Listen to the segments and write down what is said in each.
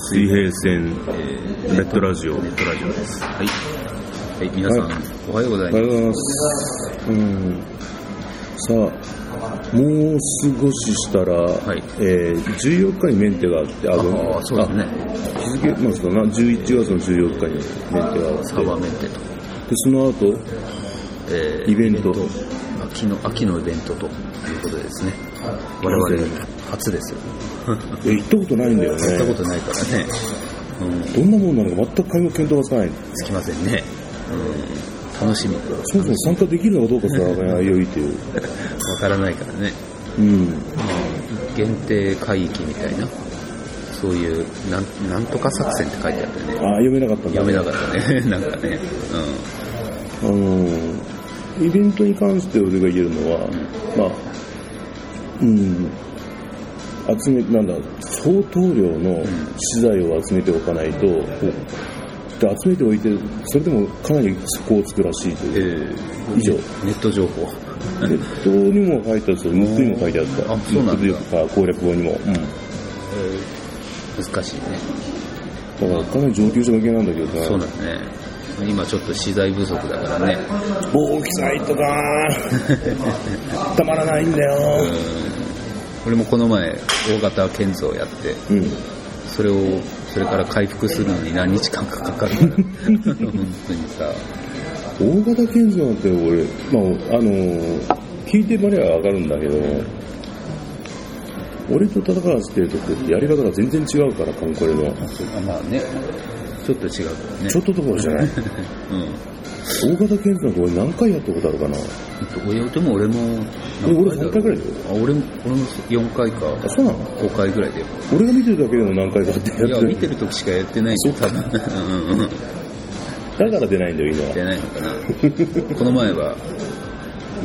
水平線、えー、ネットラジオ。ネットラジオです。はい。はい、皆さん、はいおはようございます。おはようございます。うん。さあ、もう少ししたら、いえー、14日にメンテがあって、あごめんああ、そうですね。あ日付、まあそうだな、11月の14日にメンテがあって、サーバーメンテと。で、その後、えーイベント秋の、秋のイベントということでですね。我々、初ですよ。え行ったことないんだよね。やったことないからね。うん、どんなもんなのか全く皆目見当がつかない。つきませんね。うん、楽しみ。そもそも参加できるのかどうかすらわからないという。わからないからね。うん。限定海域みたいな、そういう、なん、なんとか作戦って書いてあったよね。ああ、読めなかったんだ。読めなかったね。なんかね。あのーイベントに関して俺が言えるのは、まあ、うん、集め、なんだ、相当量の資材を集めておかないと、で集めておいて、それでもかなり底をつくらしいとうん。いう。え以上。ネット情報。ネットにも書いてあるし、ムックにも書いてあった。あそうなんか攻略本にも。うん。難しいね。だからかなり上級者向けなんだけどさ。そうだね。今ちょっと資材不足だからね。大きさとか、たまらないんだよ。俺もこの前、大型建造やって、うん。それを、それから回復するのに何日間かかかる。本当にさ。大型建造なんて俺、まあ、あのー聞いてまではわかるんだけど、俺と戦わせてるとこってやり方が全然違うから、カンコレの。あまあね。ちょっと違うからね。ちょっとどころじゃない。うん。大型建造なんて俺何回やったことあるかな。でも俺もえ俺何3回ぐらいだよ。あ俺も俺も4回かあ、そうなの？5回ぐらいだよ俺が見てるだけでも何回かってやっていやる。見てる時しかやってないよ多分うんうんうんだから出ないんだよ、いいのは。出ないのかなこの前は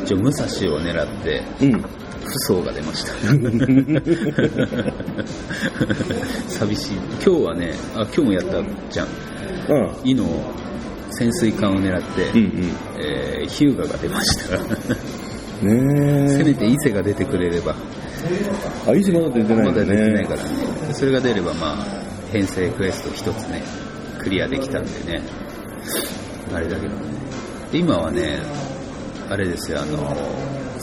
一応武蔵を狙ってうん。不走が出ました 寂しい今日はねあ今日もやったじゃんああ伊の潜水艦を狙って、うんうん。えーヒューガが出ましたせねめて伊勢が出てくれればえ。あ、いつまだ出てないまだ。出てないからね。それが出れば、まあ、編成クエスト一つね、クリアできたんでね、あれだけどね。で今はね、あれですよ、あの、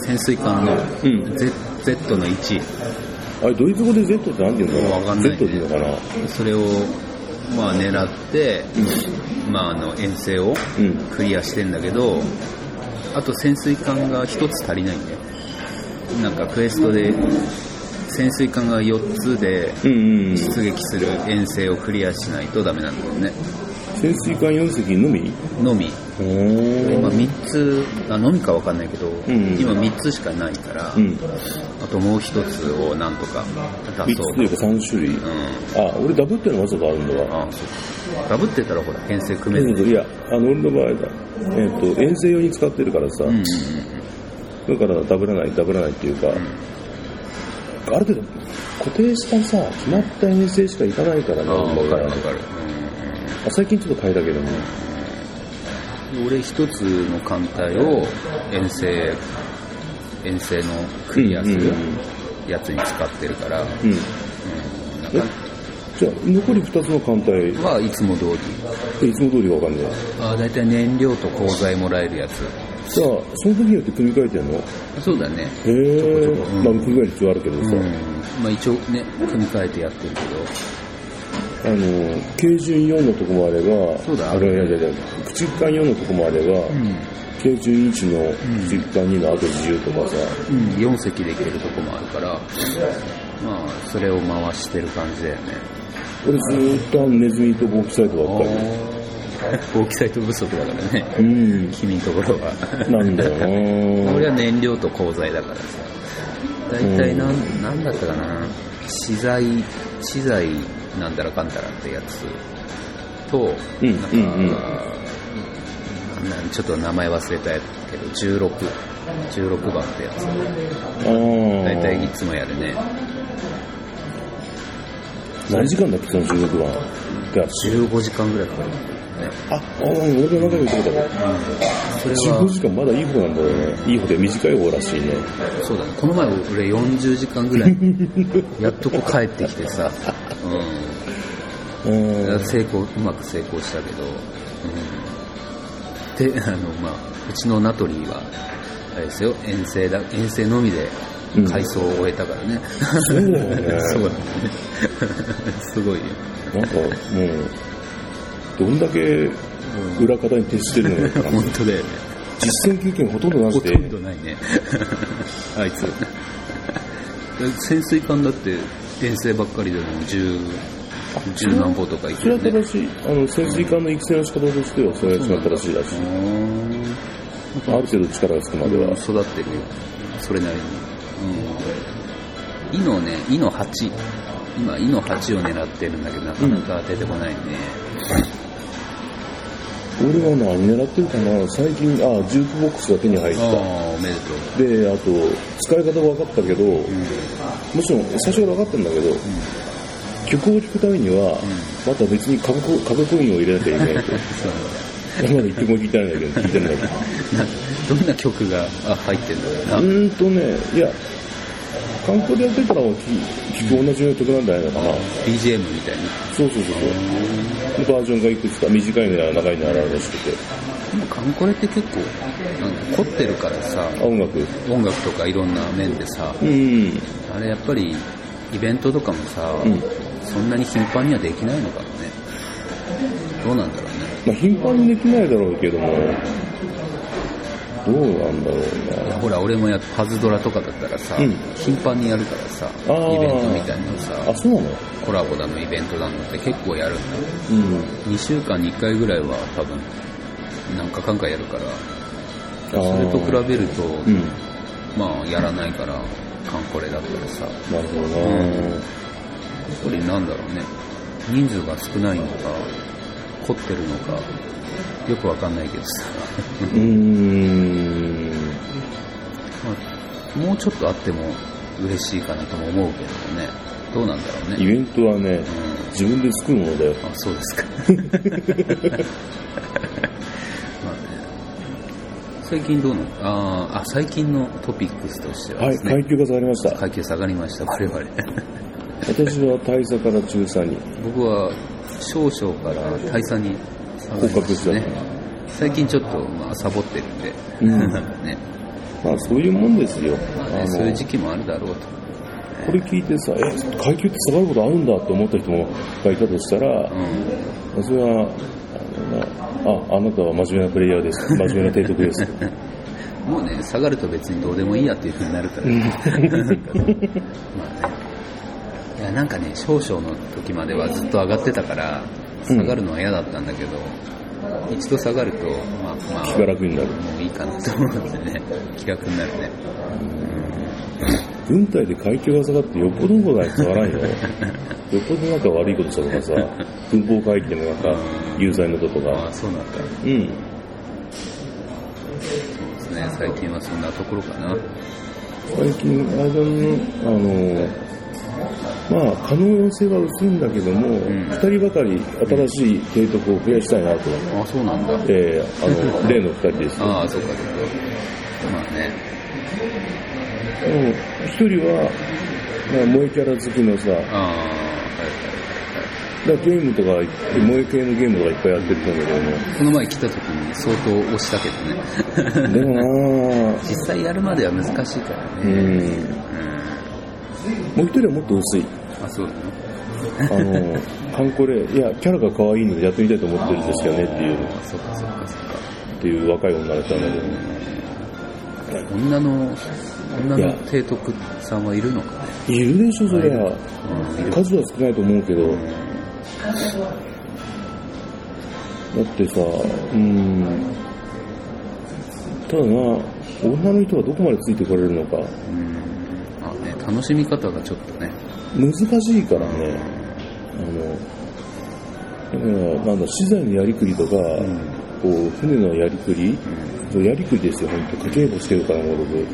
潜水艦のうん Z,、Z の1、あれ、ドイツ語で Z って何て言うんだろう？わかんないね Z って言うのかな？それを、まあ、狙って、まあ、あの、遠征をうん。クリアしてんだけど、あと潜水艦が一つ足りないんだよ。なんかクエストで、潜水艦が4つで、うんうん。出撃する遠征をクリアしないとダメなんだよね。潜水艦4隻のみ？のみ。今3つ、あ、のみかわかんないけど、ん今3つしかないから、うん。あともう1つをなんとか出3そうつというか3種類。うん。あ、俺ダブってのわざとあるんだわ。あそうダブってたらほら、編成組める、そうそういや、あの、俺の場合だ。えっ、と、遠征用に使ってるからさ、うんうんうんだからダブらない、ダブらないっていうか、ある程度、固定したさ、決まった遠征しか行かないからね、ああ、わかる俺わかる。あ最近ちょっと変えたけどね。うん俺一つの艦隊を遠征、遠征のクリアするやつに使ってるから、うん。うん。うん、なんかじゃあ、残り2つの艦隊、はいつも通り。いつも通りがわかんない。あだいたい燃料と鋼材もらえるやつ。じゃあ、その時によって組み替えてんの？そうだね。へえ。まあ、組み替える必要あるけどさ、うん。まあ一応ね、組み替えてやってるけど、あの、軽準4のとこもあれば、そうだあれ、いやいやいや、駆逐艦4のとこもあれば、うん。軽準1の駆逐艦2の後自由とかさ、うん、4隻で行けるとこもあるから、まあ、それを回してる感じだよね。俺ずーっとあのネズミとボーキサイトばっかり。大きさと不足だからね、うん。君のところは。なんだよな 俺は燃料と鋼材だからさ。大体なん、なんだったかな資材、資材なんだらかんだらってやつと、うんなんか、うんうんちょっと名前忘れたけど、16、16番ってやつ。大体いつもやるね。何時間だっけ、その16番。いや、15時間ぐらいかかる。ね。あ、あ俺も何回も言ったことある。それ15は、時間まだいい方なんだよね。いい方で短い方らしいね。そうだね。この前俺40時間ぐらい、やっとこう帰ってきてさ、うん。うん。成功、うまく成功したけど、うん。で、あの、まあ、うちのナトリーは、あれですよ、遠征だ、遠征のみでうん改装を終えたからね。そうだよね そうだね。すごいよ。なんかもう、どんだけ裏方に徹してるのかな。本当だよね。実践経験ほとんどなほしでと、んどないね。あいつ。潜水艦だって遠征ばっかりでも十、十何歩とか行それは。正しい、あの、潜水艦の育成の仕方としては、それが一番正しいらしい。ある程度力がつくまでは。育ってるよ。それなりに。うん。イのね、イの8。今、イの8を狙ってるんだけど、なかなか出てこないね。俺はな、狙ってるかな？最近、あ、ジュークボックスが手に入っああ、おめでとう。た。で、あと、使い方分かったけど、うん。もちろん最初から分かったんだけど、曲を聴くためには、また別に過去過去コインを入れなきゃいけないと。まだ一曲も聴いてないんだけど、聴いてないど。んな曲があ入ってんだろうな。うーんとね、いや、観光でやってたら聞聞く同じような曲なんじゃないのかな。BGM みたいな。そうそうそうそう。バージョンがいくつか短いのやら長いのやらあるらしくて。でもカンコレって結構、なんか凝ってるからさ、あ、音楽？音楽とかいろんな面でさ、うん。あれやっぱりイベントとかもさ、うんそんなに頻繁にはできないのかもね。どうなんだろうね。まあ、頻繁にできないだろうけども、どうなんだろういやな。ほら俺もやパズドラとかだったらさ、うん頻繁にやるからさ、イベントみたいなのさ、あ、そうなの？コラボだのイベントだのって結構やるんだ。うん。2週間に1回ぐらいは多分、なんかかんかやるから、それと比べると、うん。まあやらないから、カンコレだったらさ、なるほどな、やっぱりなんだろうね、人数が少ないのか、凝ってるのか、よくわかんないけどさ、うーん。まあ、もうちょっとあっても嬉しいかなとも思うけどね、どうなんだろうね。イベントはね、うん自分で作るものだよ。あ、そうですか。まあね、最近どうなの？あーあ、最近のトピックスとしてははい、階級が下がりました。階級下がりました、我々。私は大佐から中佐に。僕は少々から大佐に下がりましたね。最近ちょっと、まあ、サボってるんで、うんなんかね、まあそういうもんですよ。まあね、そういう時期もあるだろうと。これ聞いてさ、え、階級って下がることあるんだって思った人もがいたとしたら、うそれは、あのあ、あなたは真面目なプレイヤーです。真面目な提督です。ん、もうね、下がると別にどうでもいいやっていう風になるから、まあね。いや、なんかね、少々の時まではずっと上がってたから、下がるのは嫌だったんだけど、一度下がると、まあ、まあ、気が楽になる。もういいかなと思ってね、気楽になるね。軍隊で階級が下がってよっぽどのことないと下がらんよ。よっぽどなんか悪いことしたとかさ、軍法会計のなんか有罪のことあが。あ、そうなんだ。うん。そうですね、最近はそんなところかな。最近、あれだね、あの、まあ、可能性は薄いんだけども、ん二、人ばかり新しい提督を増やしたいなと。あそうなんだ。えー、あの、例の二人ですよ。ああ、そうか、そうか。まあね。うん一人は、まあ、萌えキャラ好きのさ、ああ、はいらゲームとか、萌え系のゲームとかいっぱいやってると思うんだはい。この前来た時に相当押したけどね。けども、でもなぁ、実際やるまでは難しいからうね。ん、うん。もう一人はもっと薄い。あ、そうだね。あの、ハンコレ、いや、キャラが可愛いのでやってみたいと思ってるんですよねっていう、あそうか、そうか、そうか。っていう若い女の人なんだけど、女の、女の提督さんはいるのかね。いるでしょ、そりゃ。数は少ないと思うけど、だってさ、うん、ただな、女の人がどこまでついてこれるのか、うん。楽しみ方がちょっとね。難しいからね、あの、なんだ、資材のやりくりとか、こう、船のやりくり、そうやりくりですよ、本当家計簿してるから、もろく。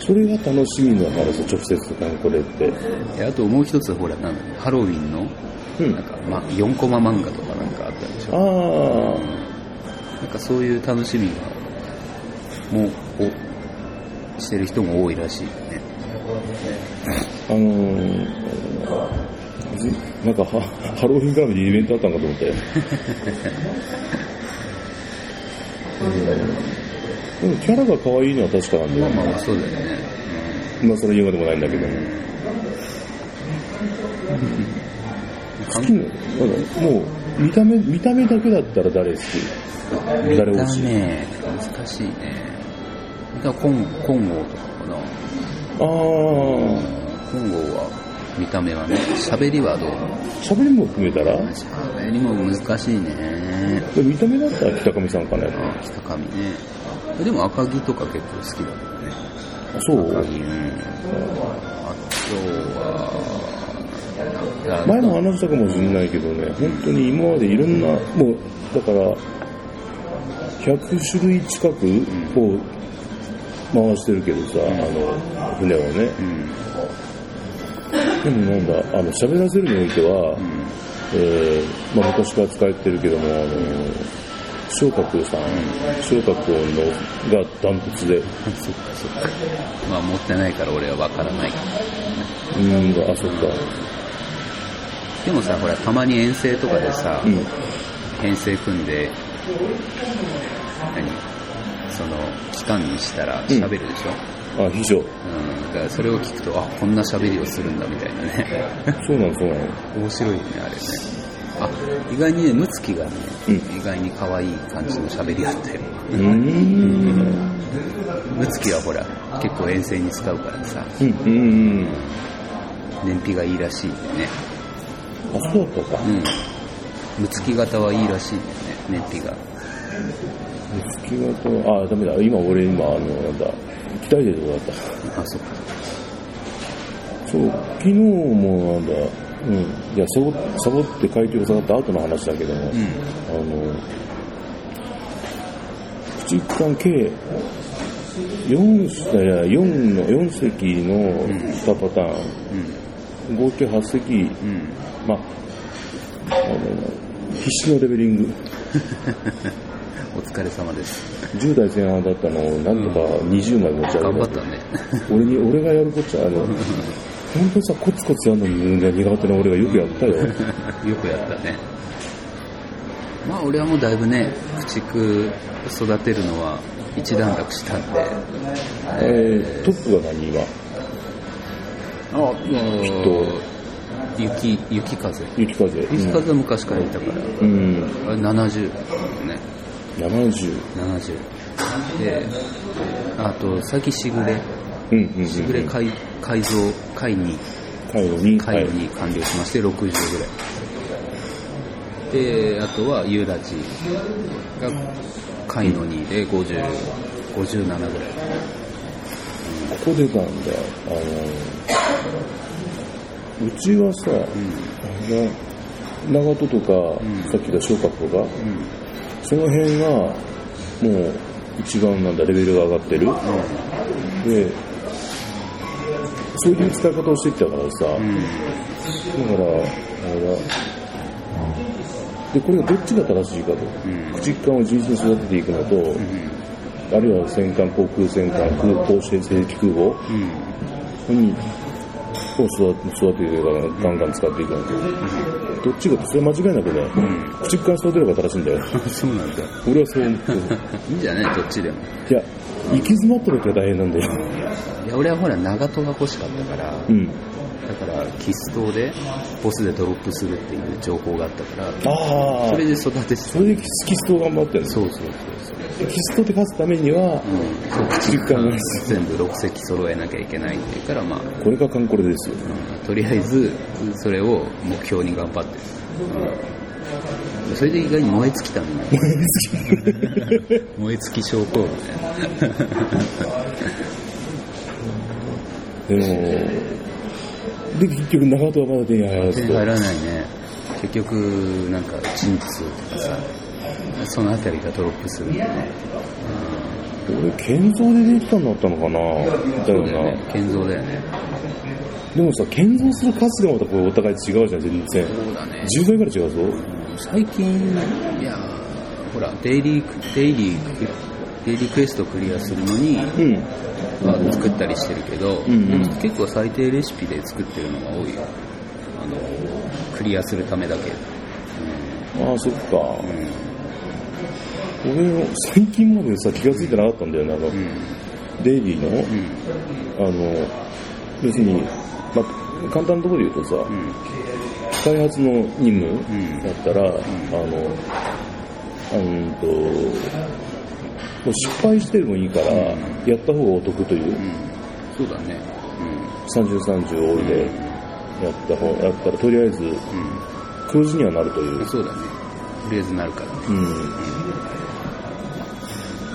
それが楽しみなからさ、直接なんこれって。であともう一つ、ほら、なんだハロウィンのうんなんか、ま、4コマ漫画とかなんかあったでしあょ。あ、なんかそういう楽しみが、もう、おしてる人も多いらしいよね。あのー、ずなんかハハロウィン絡みでイベントあったんかと思って。うん、でもキャラが可愛いのは確かなんだよ。まあまあまあ、そうだよね。まあそれ言うまでもないんだけど。好きな、もう、見た目、見た目だけだったら誰好き？見誰推し？た目、難しいね。だから金金剛とか。ああ、金剛は、見た目はね、喋りはどう？喋りも含めたら？喋りも難しいね。見た目だったら北上さんかね。あ北上ね。でも赤城とか結構好きだけどね。あそう？赤城、うん。あとは、前も話したかもしれないけどね、本当に今までいろんな、もう、だから、100種類近くを回してるけどさ、あの、船をね。うん。でもなんだ、あの、喋らせるにおいては、うん。えー、まあ昔から使えてるけども、あの、昇格さん、昇格音のがダントツで、そっかそっか。まあ持ってないから俺はわからない。うーん、あ、そっか。でもさ、ほら、たまに遠征とかでさ、うん。編成組んで、何？その、期間にしたら喋るでしょ、あ、秘書。うん、だからそれを聞くと、あ、こんな喋りをするんだみたいなね。そうなの、そうなの。面白いよね、あれね。あ、意外にね、ムツキがね、うん意外に可愛い感じの喋りだったよ。うーん。ムツキはほら、結構遠征に使うからさ、うん、うん、うん。燃費がいいらしいんでね。あ、そうだったか。うん。ムツキ型はいいらしいんだよね、燃費が。月型あ、ダメだ。今俺今、あの、なんだ、期待でどうだった。あ、そっか。そう、昨日もなんだ、うん。いや、サボサボって階級が下がった後の話だけども、うん。あの、駆逐艦計4、いや、4の、4隻の2パターン、合計8隻、うん。うん。まあ、あの、必死のレベリング。お疲れ様です。10代前半だったのを、なんとか20枚持ち上げ頑張ったね。俺に、俺がやるこっちゃ、あの、本当にさ、コツコツやるのに苦手な俺がよくやったよ。よくやったね。まあ俺はもうだいぶね、駆逐育てるのは一段落したんで。えー、トップが何今？あ、きっと、雪、雪風。雪風。雪風は昔からいたから、うん。あれ70だね。70。70。で、あと、最近しぐれ。うんうんうん。しぐれ改改造、改2、回路に？改2完了しまして60ぐらい。で、あとはユーラジが改の2で50、57ぐらい。ここでたんだ。あの、うちはさ、うん。長門とか、んさっき言った昇格とか、うん。その辺が、もう、一番なんだ、レベルが上がってる。で、そういう使い方をしてきたからさ、うん。だから、あれだ。で、これがどっちが正しいかと。うん。駆逐艦を純粋に育てていくのと、うん。あるいは戦艦、航空戦艦、空港、戦績空母うん。に、を育て育てガンガン使っていくのと。どっちがって、それは間違いなくね、駆逐艦育てれば正しいんだよ。そうなんだ。俺はそう思ってる。いいんじゃないどっちでも。いや、行き詰まってるから大変なんだよ。いや、俺はほら、長門が欲しかったから、うん。だから、キス島で、ボスでドロップするっていう情報があったから、ああそれで育ててそれでキストを頑張ってるの？そうそうそうキストで勝つためには、うん、駆逐全部6隻揃えなきゃいけないっていうから、まあ、これがカンコレですよ。うん。とりあえず、それを目標に頑張って。る。うん。それで意外に燃え尽きたのね。燃え尽き。症候群ね。でも、で、結局長門はまだ手に入らず手に入らないね。結局、なんか、鎮痛とかさ、そのあたりがドロップするんだよね。俺、建造でできたんだったのかなだよな。そうだよね。建造だよね。でもさ、建造する数がまたこれお互い違うじゃん、全然。そうだね。10倍ぐらい違うぞ。最近、いやーほら、デイリー、デイリー、デイリークエストクリアするのに、うん。まあ、作ったりしてるけど、うんうん結構最低レシピで作ってるのが多いよ。あの、クリアするためだけ。ああ、そっか。うん。俺、最近までさ、気がついてなかったんだよね、あの、うん。デイリーの、うん。あの、別に、まあ、簡単なところで言うとさ、うん。開発の任務んだったら、あの、あのと、もう失敗してもいいから、やった方がお得という、うん。そうだね。30、30多いでやった方、やったらとりあえずうん。黒字にはなるといううん。。そうだね。とりあえずなるからね。うん。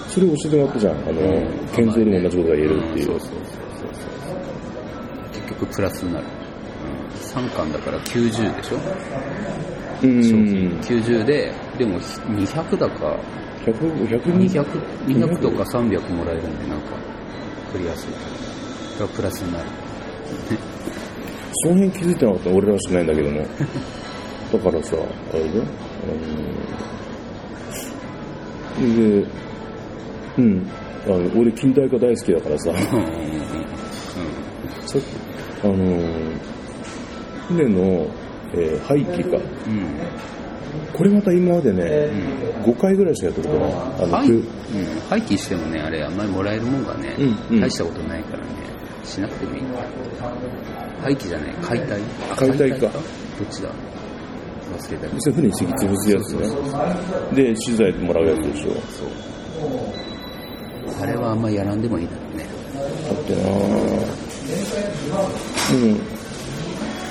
それを教えてもらったじゃん。あの、建造でも同じことが言えるっていう。そうそうそうそう結局プラスになる。3巻だから90でしょ？うん。商品90で、でも200だか、100、100 200、200とか300もらえるんで、なんか、クリアすると。がプラスになる。その辺気づいてなかった俺らしくないんだけども。だからさ、あれだよ。あので、うん。あの俺、近代化大好きだからさ、うんうんうんさっき、あの、船の、えー廃棄か。うん。うん。これまた今までね、5回ぐらいしかやったことない。あの、うん廃棄してもね、あれ、あんまりもらえるもんがね、うんうん大したことないからね、しなくてもいい。廃棄じゃない、解体？あ解体かどっちだ？忘れたけど。船に敷き潰すやつね。で、資材もらうやつでしょ。そう。あれはあんまりやらんでもいいだろうね。だってなうん。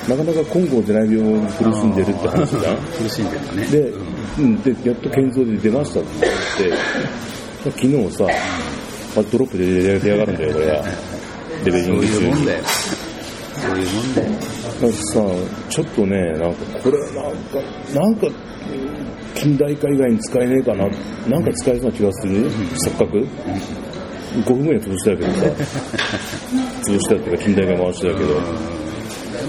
なかなか金剛出ない病に苦しんでるって話じゃん。苦しんでるね。で、うんうん、で、やっと建造で出ましたって言って、昨日さ、まドロップで出出やがるんだよ、これが。レベリそうング中に。いうもんだよ。そういうもんだよ。なんかさ、ちょっとね、なんか、これなんか、なんか、近代化以外に使えねえかな、なんか使えそうな気がする、錯覚、5分ぐらい潰したけどさ、潰したっていうか近代化回してたけど、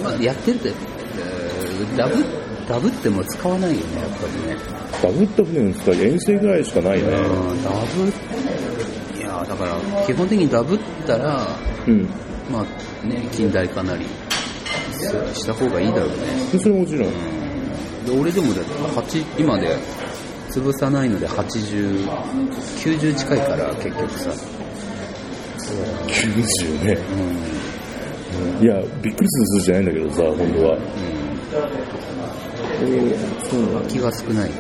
まあ、やってるって、えーダブ、ダブっても使わないよね、やっぱりね。ダブった船の使い、遠征ぐらいしかないね。うんダブ、いや、だから、基本的にダブったら、うん。まあね、近代化なりしした方がいいだろうね。それはもちろん。で俺でもだって8今で潰さないので80、90近いから結局さ。90ね。うん。いや、びっくりする数字じゃないんだけどさ、今度は。うえー、そうん。空きが少ない。い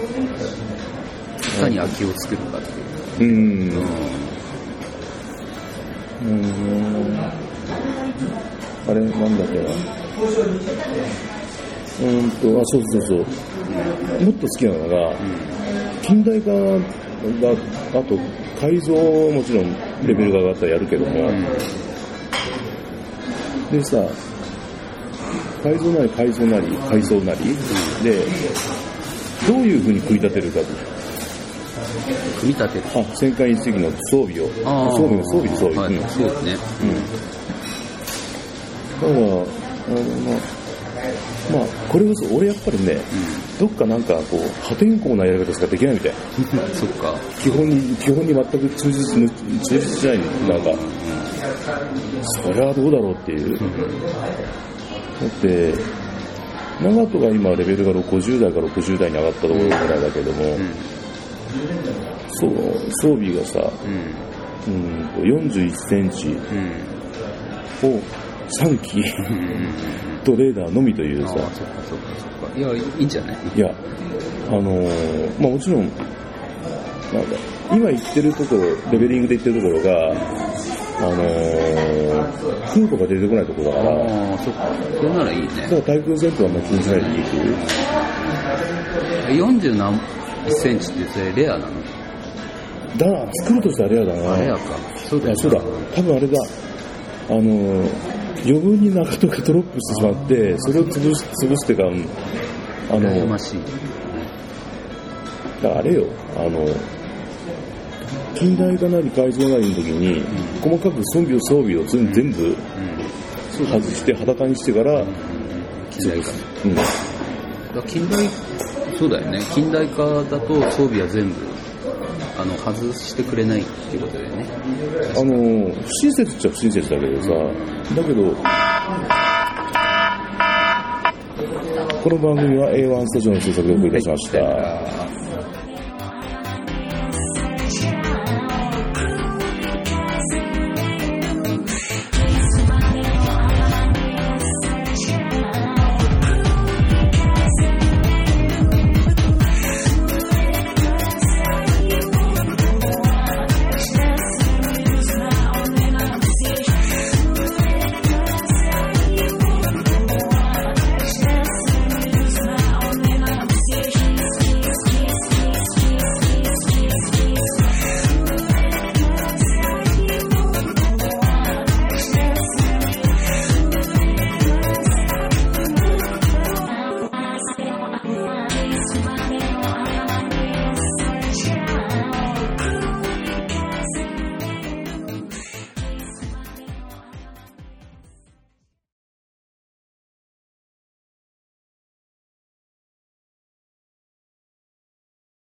かに空きを作るかっていう。うん。ううん。あれ、なんだっけな。うーんと、あ、そうそうそう。もっと好きなのが、近代化が、あと、改造もちろんレベルが上がったらやるけども、ん。でさ、改造なり改造なり改装なり、で、どういう風に組み立てるかと。組み立てる。あ、戦艦一隻の装備を。装備、装備、装備。はいうんそうですね。だから、あの、まあ、まあ、これこそ、俺やっぱりね、どっかなんかこう、破天荒なやり方しかできないみたい。うん。そっか。基本に、基本に全く忠実に、忠実しない、なんか、それはどうだろうっていう。だって、長門が今レベルが50代から60代に上がったところぐらいだけども、うん。そう、装備がさ、うん。うんと41センチうん。を3機うん。とレーダーのみというさ、ああ、そっかそっかそっか。いや、いいんじゃない？いや、あのーまあもちろん、なんか、今言ってるところ、レベリングで言ってるところが、あのー、空母が出てこないところだから、だかああ、そっか。それならいいね。ら対空戦闘はあんまり気にしないでいいっていう。40何センチってそれレアなの？だから、作るとしたらレアだな。レアか。そうだそうだ。多分あれだ。あのー、余分に長門がドロップしてしまって、それを潰し、潰してか、うんあの羨ましい。だからあれよ、あの、近代化なり改造なりの時に、細かく装備を装備を全全部、外して裸にしてから、近代化。うん、だ近代、そうだよね。近代化だと装備は全部、あの、外してくれないっていうことだよね。あの、不親切っちゃ不親切だけどさ、だけど、この番組は A1 スタジオの制作でお送りいたしました。